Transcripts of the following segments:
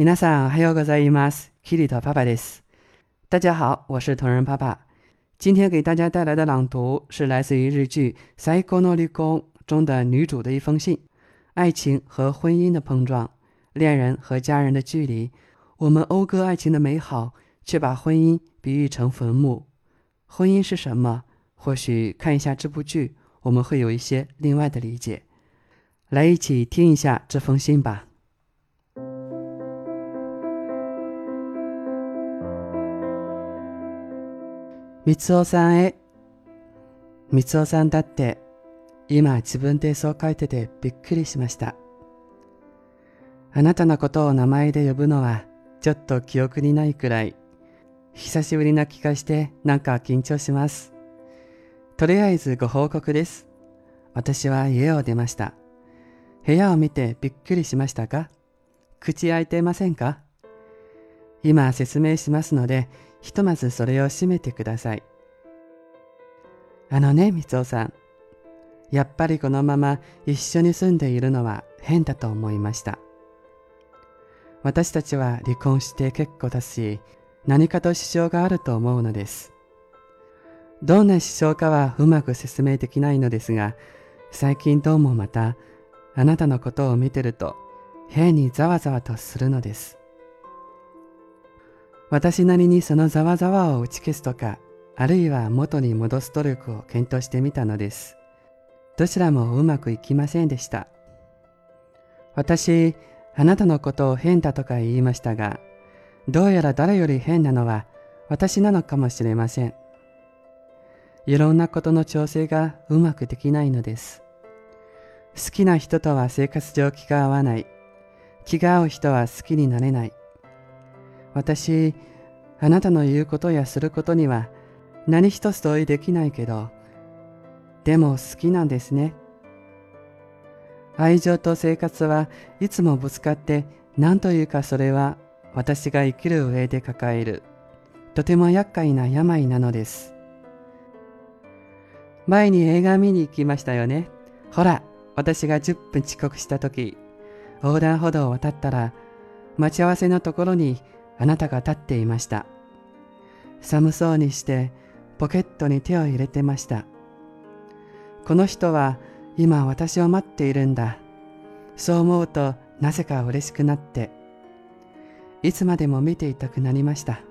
皆さん、おはようございます。キリト爸爸です。大家好，我是同人爸爸。今天给大家带来的朗读是来自于日剧《最高の離婚》中的女主的一封信。爱情和婚姻的碰撞，恋人和家人的距离，我们讴歌爱情的美好，却把婚姻比喻成坟墓。婚姻是什么？或许看一下这部剧，我们会有一些另外的理解。来，一起听一下这封信吧。 三尾さんへ。三尾さんだって、今自分でそう書いててびっくりしました。あなたのことを名前で呼ぶのはちょっと記憶にないくらい、久しぶりな気がしてなんか緊張します。とりあえずご報告です。私は家を出ました。部屋を見てびっくりしましたか口開いていませんか？今説明しますので、ひとまずそれを閉めてください。あのね、みつおさん。やっぱりこのまま一緒に住んでいるのは変だと思いました。私たちは離婚して結構だし、何かと支障があると思うのです。どんな支障かはうまく説明できないのですが、最近どうもまた、あなたのことを見てると、変にざわざわとするのです。私なりにそのざわざわを打ち消すとか、あるいは元に戻す努力を検討してみたのです。どちらもうまくいきませんでした。私、あなたのことを変だとか言いましたが、どうやら誰より変なのは私なのかもしれません。いろんなことの調整がうまくできないのです。好きな人とは生活上気が合わない。気が合う人は好きになれない。私、あなたの言うことやすることには何一つ同意できないけど、でも好きなんですね。愛情と生活はいつもぶつかって何というかそれは私が生きる上で抱えるとても厄介な病なのです。前に映画見に行きましたよね。ほら、私が10分遅刻した時、横断歩道を渡ったら待ち合わせのところにあなたが立っていました。寒そうにしてポケットに手を入れてました。この人は今私を待っているんだ。そう思うとなぜか嬉しくなって、いつまでも見ていたくなりました。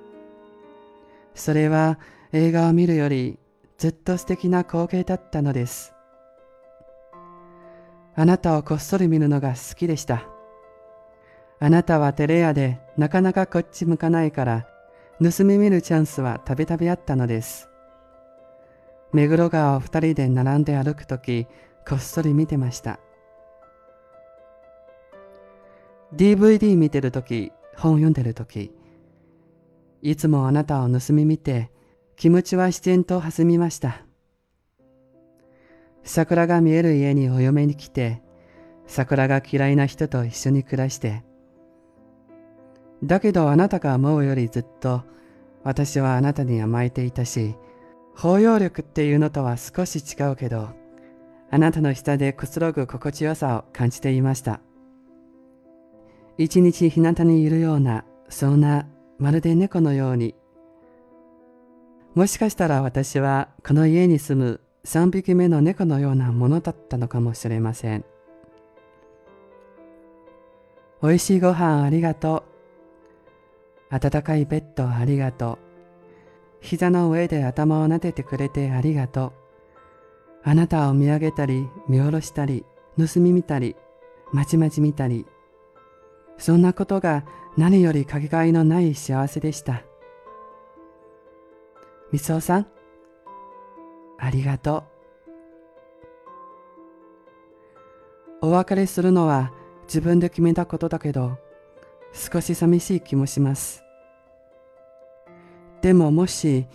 それは映画を見るよりずっと素敵な光景だったのです。あなたをこっそり見るのが好きでした。あなたはテレ屋でなかなかこっち向かないから、盗み見るチャンスはたびたびあったのです。目黒川を二人で並んで歩くとき、こっそり見てました。DVD 見てるとき、本読んでるとき、いつもあなたを盗み見て、気持ちは自然と弾みました。桜が見える家にお嫁に来て、桜が嫌いな人と一緒に暮らして、だけどあなたが思うよりずっと私はあなたに甘えていたし、包容力っていうのとは少し違うけど、あなたの下でくつろぐ心地よさを感じていました。一日日向にいるような、そんな、まるで猫のように。もしかしたら私はこの家に住む三匹目の猫のようなものだったのかもしれません。美味しいご飯ありがとう。暖かいベッドありがとう。膝の上で頭を撫でてくれてありがとう。あなたを見上げたり、見下ろしたり、盗み見たり、まちまち見たり。そんなことが何よりかけがえのない幸せでした。みつおさん、ありがとう。お別れするのは自分で決めたことだけど、少し寂しい気もします。でももし、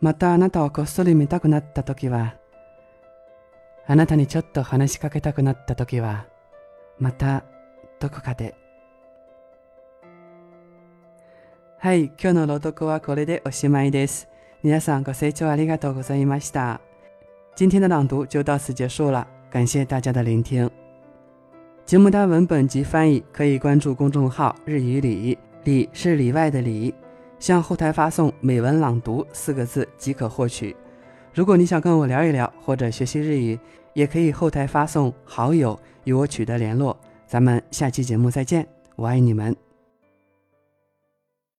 またあなたをこっそり見たくなった時は、あなたにちょっと話しかけたくなった時は、またどこかで。はい、今日の朗読はこれでおしまいです。皆さんご清聴ありがとうございました。今天的朗读就到此结束了，感谢大家的聆听。节目的文本及翻译可以关注公众号“日语里”，里是里外的里，向后台发送“美文朗读”四个字即可获取。如果你想跟我聊一聊或者学习日语，也可以后台发送“好友”与我取得联络。咱们下期节目再见，我爱你们。